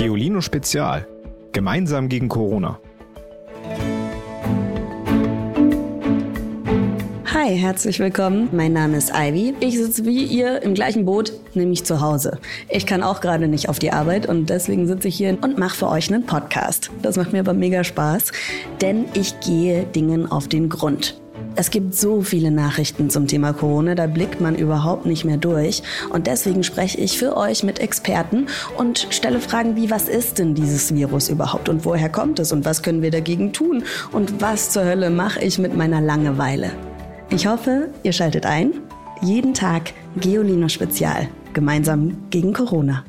Geolino Spezial. Gemeinsam gegen Corona. Hi, herzlich willkommen. Mein Name ist Ivy. Ich sitze wie ihr im gleichen Boot, nämlich zu Hause. Ich kann auch gerade nicht auf die Arbeit und deswegen sitze ich hier und mache für euch einen Podcast. Das macht mir aber mega Spaß, denn ich gehe Dingen auf den Grund. Es gibt so viele Nachrichten zum Thema Corona, da blickt man überhaupt nicht mehr durch. Und deswegen spreche ich für euch mit Experten und stelle Fragen wie, was ist denn dieses Virus überhaupt und woher kommt es und was können wir dagegen tun und was zur Hölle mache ich mit meiner Langeweile? Ich hoffe, ihr schaltet ein. Jeden Tag Geolino Spezial, gemeinsam gegen Corona.